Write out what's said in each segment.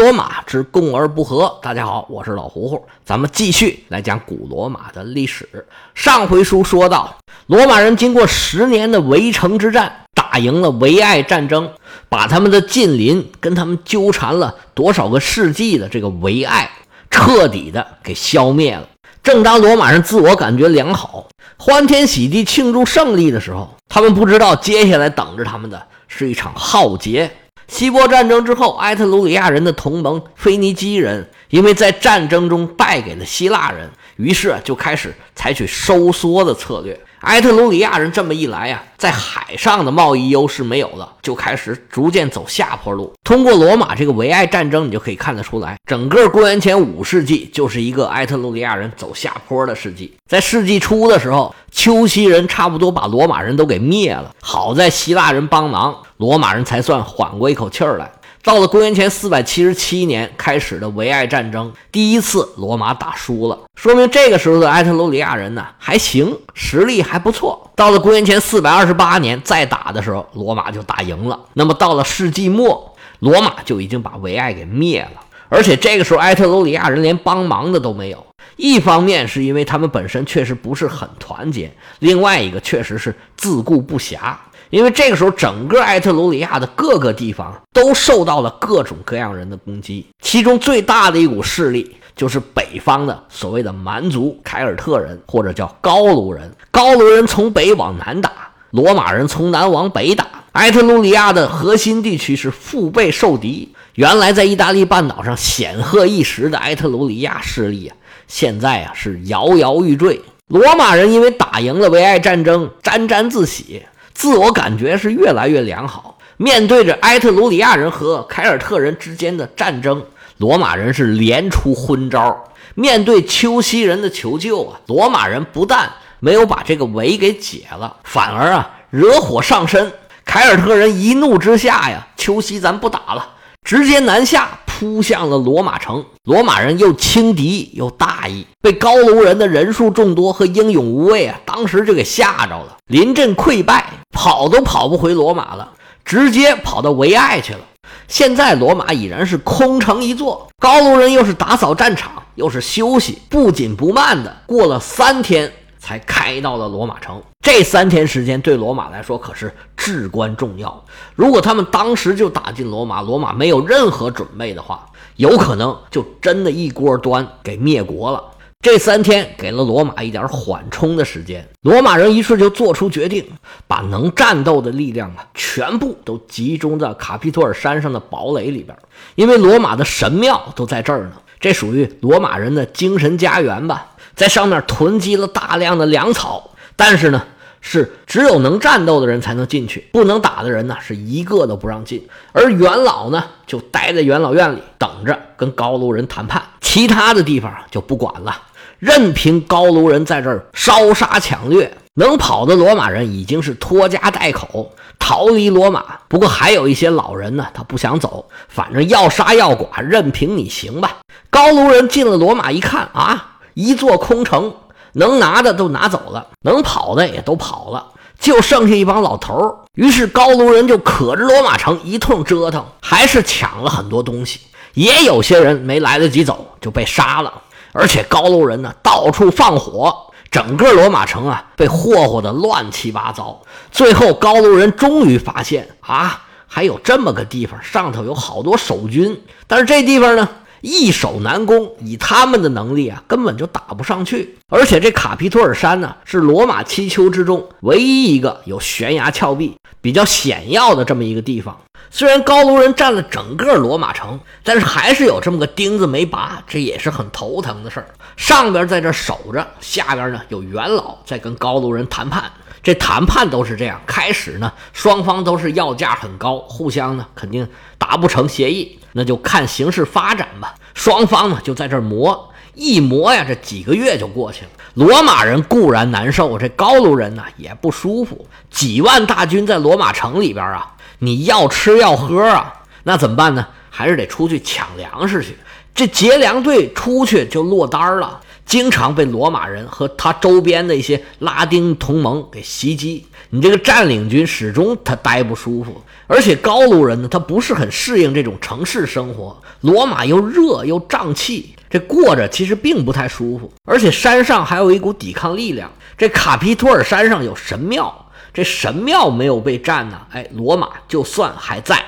罗马之共而不和。大家好，我是老胡胡，咱们继续来讲古罗马的历史。上回书说到，罗马人经过十年的围城之战，打赢了维埃战争，把他们的近邻跟他们纠缠了多少个世纪的这个维埃彻底的给消灭了。正当罗马人自我感觉良好、欢天喜地庆祝胜利的时候，他们不知道接下来等着他们的是一场浩劫。希波战争之后，埃特鲁里亚人的同盟腓尼基人因为在战争中败给了希腊人，于是就开始采取收缩的策略。埃特鲁里亚人这么一来呀，在海上的贸易优势没有了，就开始逐渐走下坡路。通过罗马这个维埃战争，你就可以看得出来，整个公元前五世纪就是一个埃特鲁里亚人走下坡的世纪。在世纪初的时候，丘西人差不多把罗马人都给灭了，好在希腊人帮忙，罗马人才算缓过一口气儿来。到了公元前四百七十七年开始的维埃战争，第一次罗马打输了，说明这个时候的埃特鲁里亚人呢还行，实力还不错。到了公元前四百二十八年再打的时候，罗马就打赢了。那么到了世纪末，罗马就已经把维埃给灭了，而且这个时候埃特鲁里亚人连帮忙的都没有。一方面是因为他们本身确实不是很团结，另外一个确实是自顾不暇。因为这个时候，整个埃特鲁里亚的各个地方都受到了各种各样人的攻击，其中最大的一股势力就是北方的所谓的蛮族凯尔特人，或者叫高卢人。高卢人从北往南打，罗马人从南往北打。埃特鲁里亚的核心地区是腹背受敌。原来在意大利半岛上显赫一时的埃特鲁里亚势力啊，现在啊是摇摇欲坠。罗马人因为打赢了维埃战争，沾沾自喜。自我感觉是越来越良好。面对着埃特鲁里亚人和凯尔特人之间的战争，罗马人是连出昏招。面对丘西人的求救啊，罗马人不但没有把这个围给解了，反而啊惹火上身。凯尔特人一怒之下呀，丘西咱不打了，直接南下。扑向了罗马城，罗马人又轻敌又大意，被高卢人的人数众多和英勇无畏啊，当时就给吓着了，临阵溃败，跑都跑不回罗马了，直接跑到维埃去了。现在罗马已然是空城一座，高卢人又是打扫战场，又是休息，不紧不慢的过了三天。才开到了罗马城，这三天时间对罗马来说可是至关重要。如果他们当时就打进罗马，罗马没有任何准备的话，有可能就真的一锅端给灭国了。这三天给了罗马一点缓冲的时间，罗马人于是就做出决定，把能战斗的力量啊全部都集中在卡皮托尔山上的堡垒里边，因为罗马的神庙都在这儿呢，这属于罗马人的精神家园吧。在上面囤积了大量的粮草，但是呢，是只有能战斗的人才能进去，不能打的人呢，是一个都不让进。而元老呢，就待在元老院里等着跟高卢人谈判，其他的地方就不管了，任凭高卢人在这儿烧杀抢掠。能跑的罗马人已经是拖家带口逃离罗马，不过还有一些老人呢，他不想走，反正要杀要剐，任凭你行吧。高卢人进了罗马一看啊。一座空城，能拿的都拿走了，能跑的也都跑了，就剩下一帮老头儿。于是高卢人就可着罗马城一通折腾，还是抢了很多东西。也有些人没来得及走就被杀了。而且高卢人呢，到处放火，整个罗马城啊被霍霍的乱七八糟。最后高卢人终于发现啊，还有这么个地方，上头有好多守军，但是这地方呢？易守难攻，以他们的能力啊，根本就打不上去。而且这卡皮托尔山呢，是罗马七丘之中唯一一个有悬崖峭壁、比较险要的这么一个地方。虽然高卢人占了整个罗马城，但是还是有这么个钉子没拔，这也是很头疼的事儿。上边在这守着，下边呢有元老在跟高卢人谈判。这谈判都是这样，开始呢，双方都是要价很高，互相呢肯定达不成协议。那就看形势发展吧。双方呢就在这磨，一磨呀，这几个月就过去了。罗马人固然难受，这高卢人呢也不舒服。几万大军在罗马城里边啊，你要吃要喝啊，那怎么办呢？还是得出去抢粮食去。这劫粮队出去就落单了，经常被罗马人和他周边的一些拉丁同盟给袭击。你这个占领军始终他待不舒服，而且高卢人呢，他不是很适应这种城市生活。罗马又热又胀气，这过着其实并不太舒服。而且山上还有一股抵抗力量，这卡皮托尔山上有神庙，这神庙没有被占呢，哎，罗马就算还在。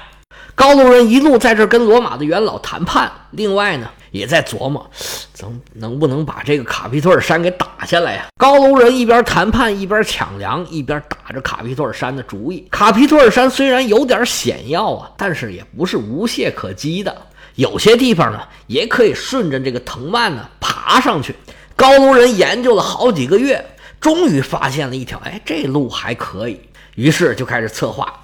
高卢人一路在这跟罗马的元老谈判，另外呢。也在琢磨，能能不能把这个卡皮托尔山给打下来呀？高卢人一边谈判一边抢粮，一边打着卡皮托尔山的主意。卡皮托尔山虽然有点险要啊，但是也不是无懈可击的。有些地方呢，也可以顺着这个藤蔓呢爬上去。高卢人研究了好几个月，终于发现了一条，哎，这路还可以。于是就开始策划，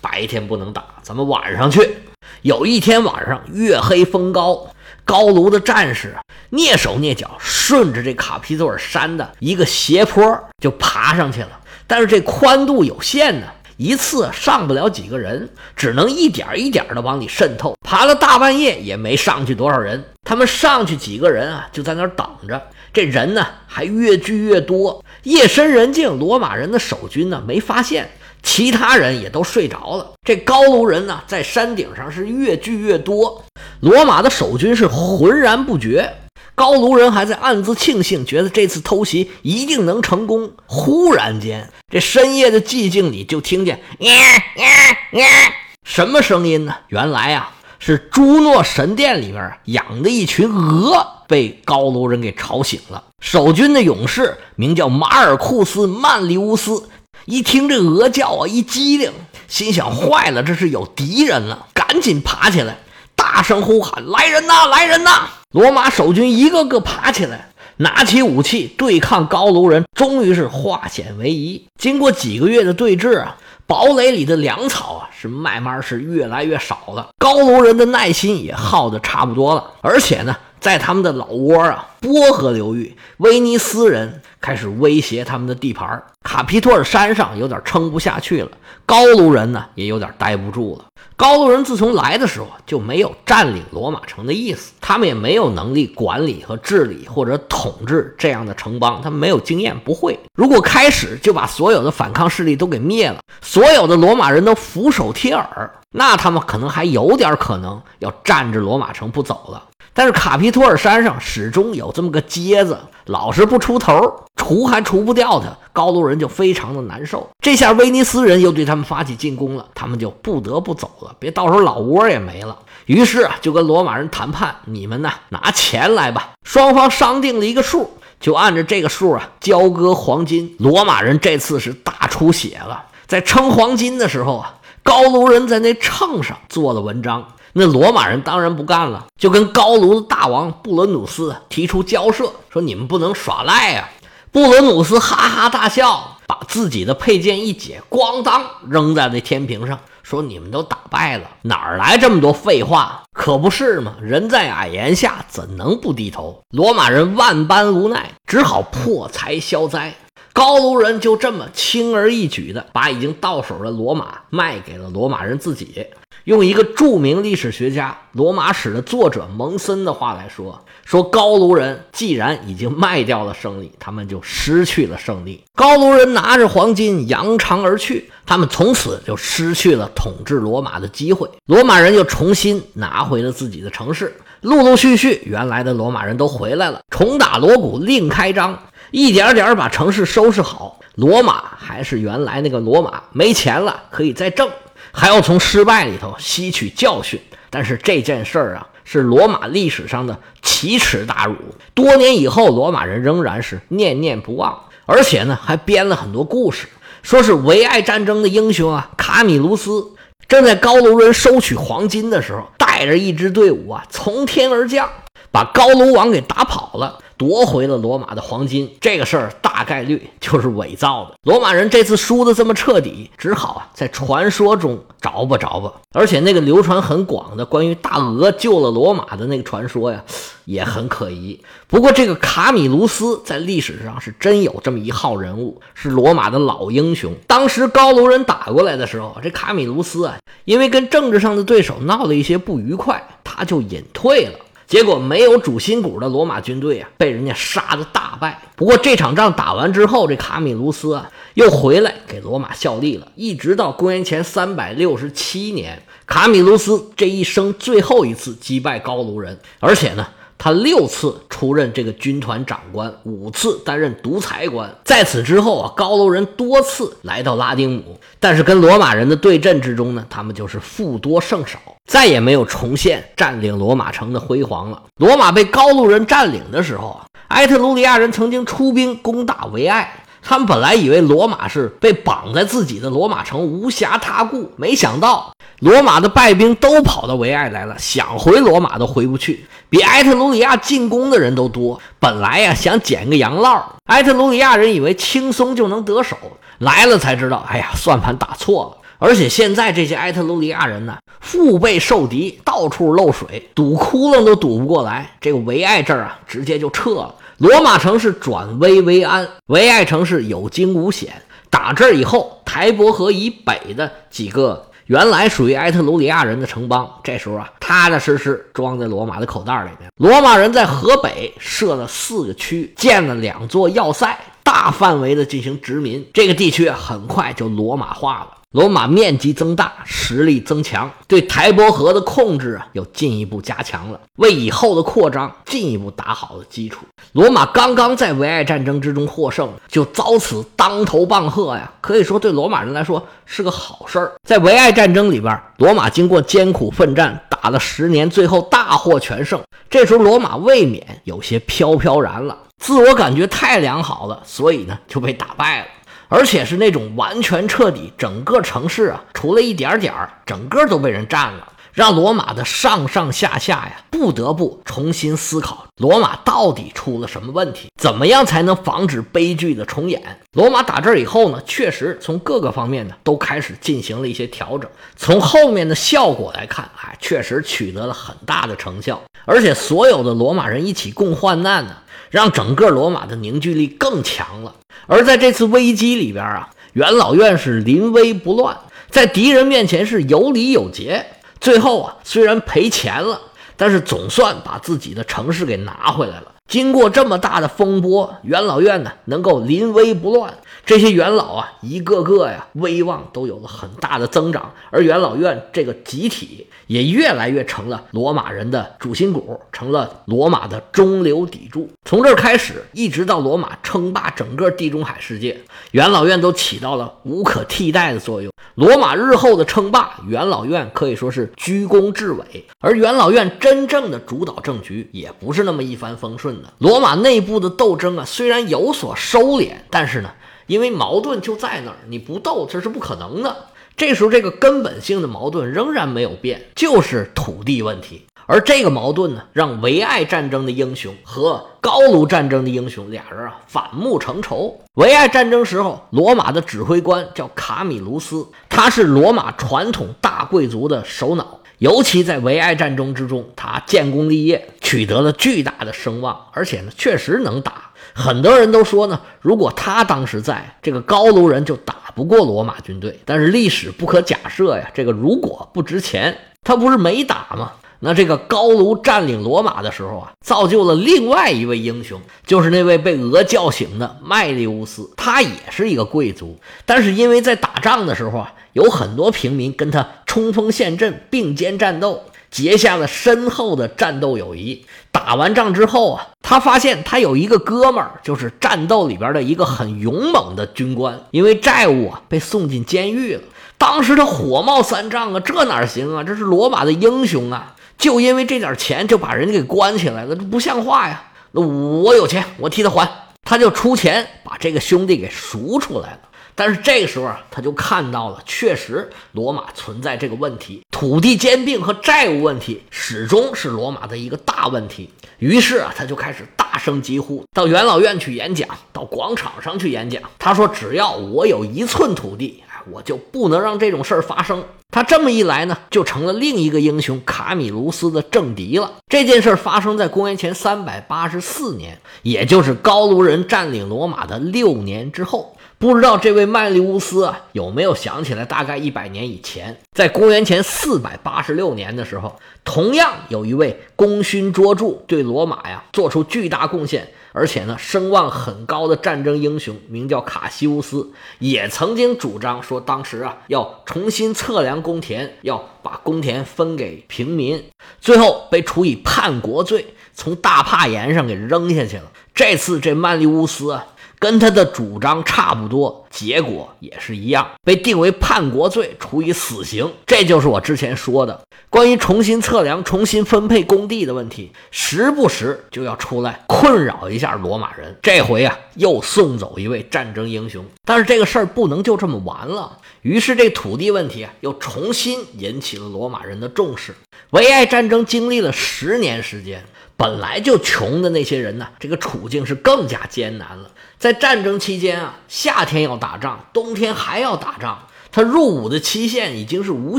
白天不能打，咱们晚上去。有一天晚上，月黑风高。高卢的战士蹑手蹑脚，顺着这卡皮托尔山的一个斜坡就爬上去了。但是这宽度有限呢，一次上不了几个人，只能一点一点的往里渗透。爬了大半夜也没上去多少人。他们上去几个人啊，就在那儿等着。这人呢还越聚越多。夜深人静，罗马人的守军呢没发现，其他人也都睡着了。这高卢人呢在山顶上是越聚越多。罗马的守军是浑然不觉，高卢人还在暗自庆幸，觉得这次偷袭一定能成功。忽然间，这深夜的寂静里就听见“呀呀呀”什么声音呢？原来啊，是朱诺神殿里边养的一群鹅被高卢人给吵醒了。守军的勇士名叫马尔库斯·曼利乌斯，一听这鹅叫啊，一激灵，心想：坏了，这是有敌人了，赶紧爬起来。大声呼喊：“来人呐！来人呐！”罗马守军一个个爬起来，拿起武器对抗高卢人，终于是化险为夷。经过几个月的对峙啊，堡垒里的粮草啊是慢慢是越来越少了，高卢人的耐心也耗得差不多了。而且呢，在他们的老窝啊，波河流域，威尼斯人开始威胁他们的地盘，卡皮托尔山上有点撑不下去了，高卢人呢也有点待不住了。高卢人自从来的时候就没有占领罗马城的意思，他们也没有能力管理和治理或者统治这样的城邦，他们没有经验，不会。如果开始就把所有的反抗势力都给灭了，所有的罗马人都俯首帖耳，那他们可能还有点可能要占着罗马城不走了。但是卡皮托尔山上始终有这么个疖子，老是不出头，除还除不掉他，高卢人就非常的难受。这下威尼斯人又对他们发起进攻了，他们就不得不走了，别到时候老窝也没了。于是啊，就跟罗马人谈判：“你们呢，拿钱来吧。”双方商定了一个数，就按照这个数啊交割黄金。罗马人这次是大出血了，在称黄金的时候啊，高卢人在那秤上做了文章。那罗马人当然不干了，就跟高卢的大王布伦努斯提出交涉，说你们不能耍赖呀。布伦努斯哈哈大笑，把自己的佩剑一解，咣当扔在那天平上，说你们都打败了，哪来这么多废话？可不是嘛，人在矮檐下，怎能不低头？罗马人万般无奈，只好破财消灾。高卢人就这么轻而易举的把已经到手的罗马卖给了罗马人自己。用一个著名历史学家、罗马史的作者蒙森的话来说，说高卢人既然已经卖掉了胜利，他们就失去了胜利。高卢人拿着黄金扬长而去，他们从此就失去了统治罗马的机会。罗马人又重新拿回了自己的城市，陆陆续续，原来的罗马人都回来了，重打锣鼓，另开张，一点点把城市收拾好。罗马还是原来那个罗马，没钱了可以再挣。还要从失败里头吸取教训，但是这件事儿啊，是罗马历史上的奇耻大辱。多年以后，罗马人仍然是念念不忘，而且呢，还编了很多故事，说是维埃战争的英雄啊，卡米卢斯正在高卢人收取黄金的时候，带着一支队伍啊，从天而降，把高卢王给打跑了。夺回了罗马的黄金，这个事儿大概率就是伪造的。罗马人这次输的这么彻底，只好啊在传说中找吧找吧。而且那个流传很广的关于大鹅救了罗马的那个传说呀，也很可疑。不过这个卡米卢斯在历史上是真有这么一号人物，是罗马的老英雄。当时高卢人打过来的时候，这卡米卢斯啊，因为跟政治上的对手闹了一些不愉快，他就隐退了。结果没有主心骨的罗马军队啊，被人家杀的大败。不过这场仗打完之后，这卡米卢斯啊又回来给罗马效力了，一直到公元前三百六十七年，卡米卢斯这一生最后一次击败高卢人，而且呢。他六次出任这个军团长官，五次担任独裁官。在此之后啊，高卢人多次来到拉丁姆，但是跟罗马人的对阵之中呢，他们就是负多胜少，再也没有重现占领罗马城的辉煌了。罗马被高卢人占领的时候啊，埃特鲁里亚人曾经出兵攻打维埃。他们本来以为罗马是被绑在自己的罗马城无暇他顾，没想到罗马的败兵都跑到维埃来了，想回罗马都回不去，比埃特鲁里亚进攻的人都多。本来呀想捡个洋烙，埃特鲁里亚人以为轻松就能得手，来了才知道，哎呀，算盘打错了。而且现在这些埃特鲁里亚人呢，腹背受敌，到处漏水，堵窟窿都堵不过来。这个维埃这儿啊，直接就撤了。罗马城是转危为安，维埃城是有惊无险。打这儿以后，台伯河以北的几个原来属于埃特鲁里亚人的城邦，这时候啊，踏踏实实装在罗马的口袋里面。罗马人在河北设了四个区，建了两座要塞，大范围的进行殖民。这个地区很快就罗马化了。罗马面积增大，实力增强，对台伯河的控制啊又进一步加强了，为以后的扩张进一步打好了基础。罗马刚刚在维埃战争之中获胜，就遭此当头棒喝呀，可以说对罗马人来说是个好事儿。在维埃战争里边，罗马经过艰苦奋战，打了十年，最后大获全胜。这时候罗马未免有些飘飘然了，自我感觉太良好了，所以呢就被打败了。而且是那种完全彻底，整个城市啊，除了一点点儿，整个都被人占了，让罗马的上上下下呀，不得不重新思考罗马到底出了什么问题，怎么样才能防止悲剧的重演？罗马打这儿以后呢，确实从各个方面呢都开始进行了一些调整，从后面的效果来看，哎，确实取得了很大的成效，而且所有的罗马人一起共患难呢。让整个罗马的凝聚力更强了。而在这次危机里边啊，元老院是临危不乱，在敌人面前是有礼有节。最后啊，虽然赔钱了，但是总算把自己的城市给拿回来了。经过这么大的风波，元老院呢能够临危不乱，这些元老啊，一个个呀威望都有了很大的增长，而元老院这个集体也越来越成了罗马人的主心骨，成了罗马的中流砥柱。从这儿开始，一直到罗马称霸整个地中海世界，元老院都起到了无可替代的作用。罗马日后的称霸，元老院可以说是居功至伟。而元老院真正的主导政局，也不是那么一帆风顺的。罗马内部的斗争啊，虽然有所收敛，但是呢，因为矛盾就在那儿，你不斗这是不可能的。这时候，这个根本性的矛盾仍然没有变，就是土地问题。而这个矛盾呢，让维埃战争的英雄和高卢战争的英雄俩人啊反目成仇。维埃战争时候，罗马的指挥官叫卡米卢斯，他是罗马传统大贵族的首脑，尤其在维埃战争之中，他建功立业，取得了巨大的声望，而且呢，确实能打。很多人都说呢，如果他当时在，这个高卢人就打不过罗马军队。但是历史不可假设呀，这个如果不值钱，他不是没打吗？那这个高卢占领罗马的时候啊，造就了另外一位英雄，就是那位被鹅叫醒的麦利乌斯。他也是一个贵族，但是因为在打仗的时候啊，有很多平民跟他冲锋陷阵、并肩战斗，结下了深厚的战斗友谊。打完仗之后啊，他发现他有一个哥们儿，就是战斗里边的一个很勇猛的军官，因为债务啊被送进监狱了。当时他火冒三丈啊，这哪行啊？这是罗马的英雄啊！就因为这点钱就把人家给关起来了，这不像话呀！那我有钱，我替他还，他就出钱把这个兄弟给赎出来了。但是这个时候啊，他就看到了，确实罗马存在这个问题，土地兼并和债务问题始终是罗马的一个大问题。于是啊，他就开始大声疾呼，到元老院去演讲，到广场上去演讲。他说：“只要我有一寸土地。”我就不能让这种事儿发生。他这么一来呢，就成了另一个英雄卡米卢斯的政敌了。这件事发生在公元前三百八十四年，也就是高卢人占领罗马的六年之后。不知道这位曼利乌斯啊有没有想起来，大概一百年以前，在公元前四百八十六年的时候，同样有一位功勋卓著，对罗马呀做出巨大贡献，而且呢声望很高的战争英雄，名叫卡西乌斯，也曾经主张说，当时啊要重新测量公田，要把公田分给平民，最后被处以叛国罪，从大帕岩上给扔下去了。这次这曼利乌斯啊。跟他的主张差不多，结果也是一样，被定为叛国罪，处以死刑。这就是我之前说的关于重新测量、重新分配工地的问题，时不时就要出来困扰一下罗马人。这回啊，又送走一位战争英雄，但是这个事儿不能就这么完了。于是这土地问题啊，又重新引起了罗马人的重视。维埃战争经历了十年时间。本来就穷的那些人呢，这个处境是更加艰难了。在战争期间啊，夏天要打仗，冬天还要打仗，他入伍的期限已经是无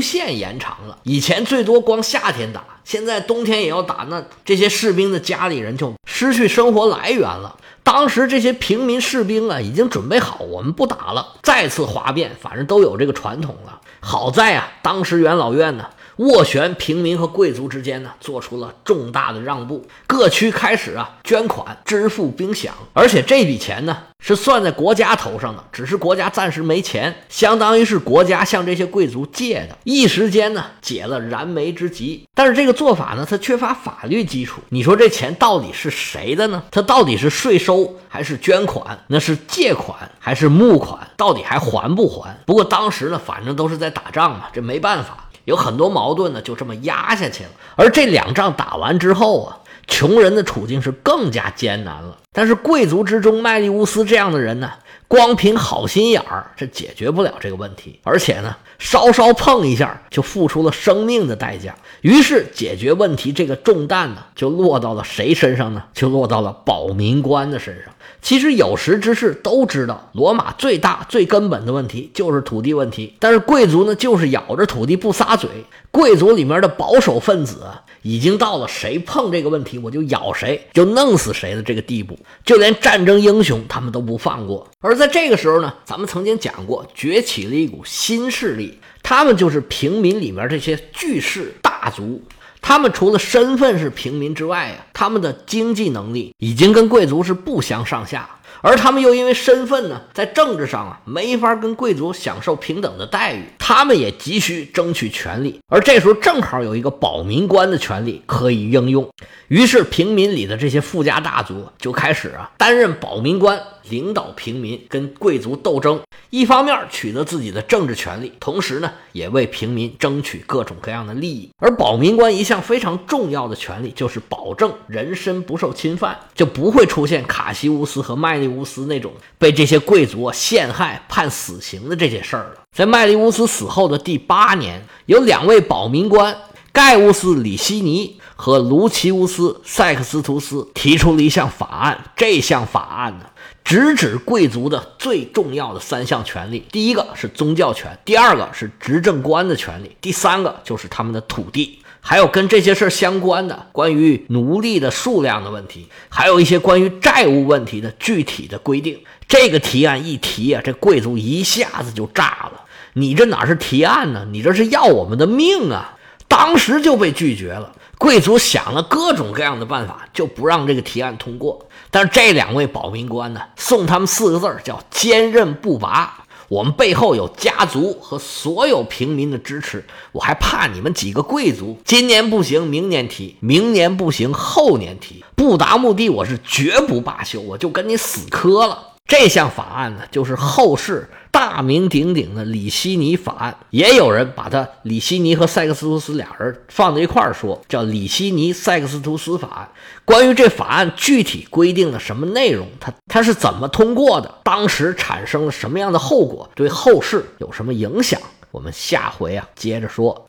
限延长了。以前最多光夏天打，现在冬天也要打，那这些士兵的家里人就失去生活来源了。当时这些平民士兵啊，已经准备好，我们不打了，再次哗变，反正都有这个传统了。好在啊，当时元老院呢。斡旋平民和贵族之间呢，做出了重大的让步，各区开始啊捐款支付兵饷，而且这笔钱呢是算在国家头上的，只是国家暂时没钱，相当于是国家向这些贵族借的，一时间呢解了燃眉之急。但是这个做法呢，它缺乏法律基础。你说这钱到底是谁的呢？它到底是税收还是捐款？那是借款还是募款？到底还还不还？不过当时呢，反正都是在打仗嘛，这没办法。有很多矛盾呢，就这么压下去了。而这两仗打完之后啊，穷人的处境是更加艰难了。但是贵族之中，麦利乌斯这样的人呢，光凭好心眼儿是解决不了这个问题，而且呢，稍稍碰一下就付出了生命的代价。于是解决问题这个重担呢，就落到了谁身上呢？就落到了保民官的身上。其实有识之士都知道，罗马最大最根本的问题就是土地问题。但是贵族呢，就是咬着土地不撒嘴。贵族里面的保守分子，已经到了谁碰这个问题我就咬谁，就弄死谁的这个地步。就连战争英雄他们都不放过。而在这个时候呢，咱们曾经讲过，崛起了一股新势力，他们就是平民里面这些巨士大族。他们除了身份是平民之外啊，他们的经济能力已经跟贵族是不相上下，而他们又因为身份呢，在政治上啊没法跟贵族享受平等的待遇，他们也急需争取权利，而这时候正好有一个保民官的权利可以应用，于是平民里的这些富家大族就开始啊担任保民官。领导平民跟贵族斗争，一方面取得自己的政治权利，同时呢，也为平民争取各种各样的利益。而保民官一项非常重要的权利，就是保证人身不受侵犯，就不会出现卡西乌斯和麦利乌斯那种被这些贵族陷害、判死刑的这些事儿了。在麦利乌斯死后的第八年，有两位保民官盖乌斯·里希尼和卢奇乌斯·塞克斯图斯提出了一项法案，这项法案呢。直指贵族的最重要的三项权利：第一个是宗教权，第二个是执政官的权利，第三个就是他们的土地，还有跟这些事儿相关的关于奴隶的数量的问题，还有一些关于债务问题的具体的规定。这个提案一提啊，这贵族一下子就炸了。你这哪是提案呢？你这是要我们的命啊！当时就被拒绝了。贵族想了各种各样的办法，就不让这个提案通过。但是这两位保民官呢，送他们四个字儿叫坚韧不拔。我们背后有家族和所有平民的支持，我还怕你们几个贵族？今年不行，明年提；明年不行，后年提。不达目的，我是绝不罢休，我就跟你死磕了。这项法案呢，就是后世大名鼎鼎的里希尼法案。也有人把他里希尼和塞克斯图斯俩人放在一块儿说，叫里希尼塞克斯图斯法案。关于这法案具体规定了什么内容，它它是怎么通过的，当时产生了什么样的后果，对后世有什么影响，我们下回啊接着说。